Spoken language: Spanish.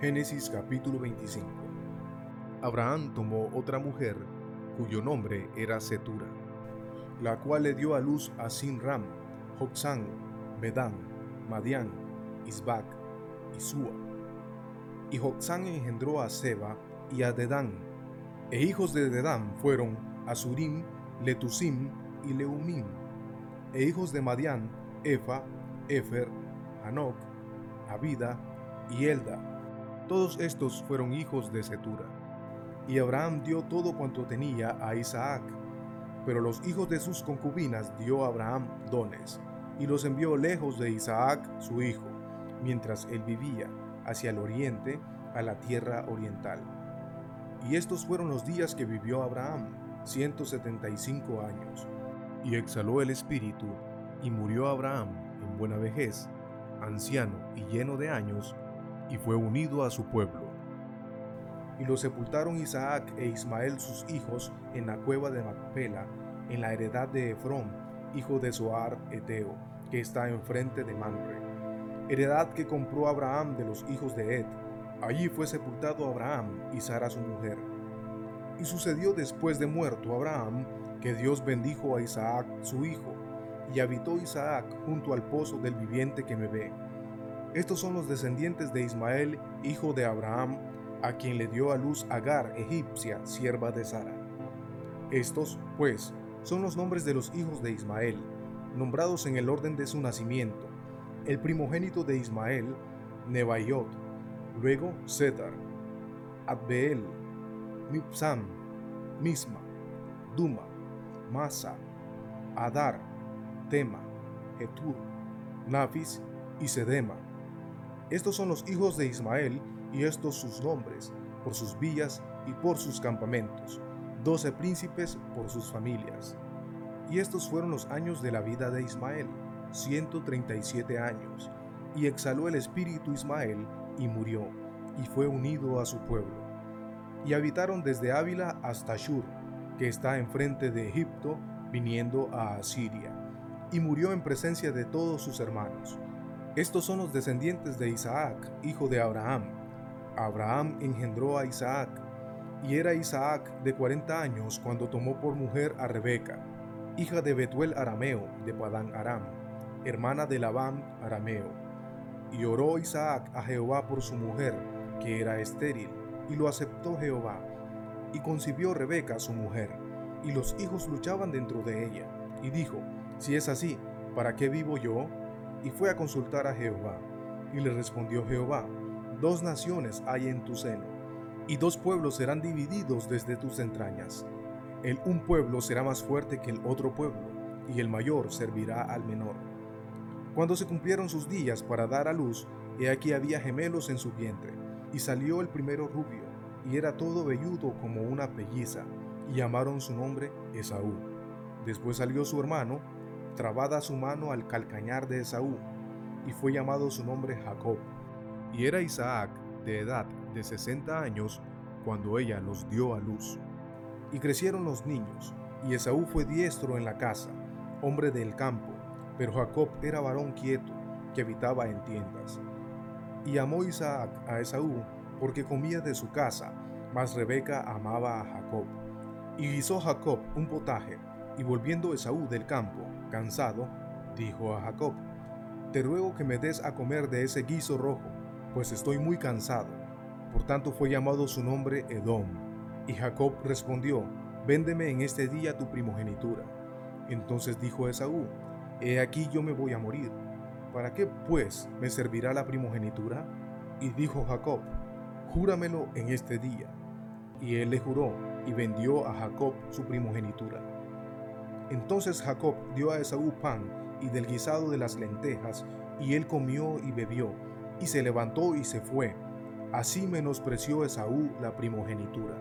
Génesis capítulo 25 Abraham tomó otra mujer cuyo nombre era Setura, la cual le dio a luz a Sinram, Joxán, Medán, Madián, Isbac y Sua. Y Joxán engendró a Seba y a Dedán, e hijos de Dedán fueron Asurim, Letusim y Leumim, e hijos de Madián, Efa, Efer, Hanok, Abida y Elda todos estos fueron hijos de Setura. Y Abraham dio todo cuanto tenía a Isaac. Pero los hijos de sus concubinas dio Abraham dones, y los envió lejos de Isaac, su hijo, mientras él vivía, hacia el oriente, a la tierra oriental. Y estos fueron los días que vivió Abraham, 175 años. Y exhaló el espíritu, y murió Abraham en buena vejez, anciano y lleno de años, y fue unido a su pueblo. Y lo sepultaron Isaac e Ismael sus hijos en la cueva de Macpela, en la heredad de Efrón, hijo de Zoar Eteo, que está enfrente de Manre. Heredad que compró Abraham de los hijos de Ed. Allí fue sepultado Abraham y Sara su mujer. Y sucedió después de muerto Abraham, que Dios bendijo a Isaac su hijo, y habitó Isaac junto al pozo del viviente que me ve estos son los descendientes de Ismael, hijo de Abraham, a quien le dio a luz Agar, egipcia, sierva de Sara. Estos, pues, son los nombres de los hijos de Ismael, nombrados en el orden de su nacimiento. El primogénito de Ismael, Nebaiot, luego Setar, Adbeel, Mipsam, Misma, Duma, Masa, Adar, Tema, Etur, Nafis y Sedema estos son los hijos de Ismael y estos sus nombres, por sus villas y por sus campamentos, doce príncipes por sus familias. Y estos fueron los años de la vida de Ismael, ciento treinta y siete años, y exhaló el espíritu Ismael y murió, y fue unido a su pueblo. Y habitaron desde Ávila hasta Shur, que está enfrente de Egipto, viniendo a Asiria, y murió en presencia de todos sus hermanos estos son los descendientes de Isaac, hijo de Abraham. Abraham engendró a Isaac, y era Isaac de cuarenta años cuando tomó por mujer a Rebeca, hija de Betuel Arameo de Padán Aram, hermana de Labán Arameo. Y oró Isaac a Jehová por su mujer, que era estéril, y lo aceptó Jehová. Y concibió Rebeca su mujer, y los hijos luchaban dentro de ella. Y dijo, si es así, ¿para qué vivo yo? Y fue a consultar a Jehová. Y le respondió Jehová, dos naciones hay en tu seno, y dos pueblos serán divididos desde tus entrañas. El un pueblo será más fuerte que el otro pueblo, y el mayor servirá al menor. Cuando se cumplieron sus días para dar a luz, he aquí había gemelos en su vientre, y salió el primero rubio, y era todo velludo como una pelliza, y llamaron su nombre Esaú. Después salió su hermano, trabada su mano al calcañar de Esaú, y fue llamado su nombre Jacob. Y era Isaac de edad de sesenta años cuando ella los dio a luz. Y crecieron los niños, y Esaú fue diestro en la casa, hombre del campo, pero Jacob era varón quieto, que habitaba en tiendas. Y amó Isaac a Esaú, porque comía de su casa, mas Rebeca amaba a Jacob. Y hizo Jacob un potaje, y volviendo Esaú del campo, cansado, dijo a Jacob, Te ruego que me des a comer de ese guiso rojo, pues estoy muy cansado. Por tanto fue llamado su nombre Edom. Y Jacob respondió, Véndeme en este día tu primogenitura. Entonces dijo Esaú, He aquí yo me voy a morir. ¿Para qué, pues, me servirá la primogenitura? Y dijo Jacob, Júramelo en este día. Y él le juró, y vendió a Jacob su primogenitura. Entonces Jacob dio a Esaú pan y del guisado de las lentejas, y él comió y bebió, y se levantó y se fue. Así menospreció Esaú la primogenitura.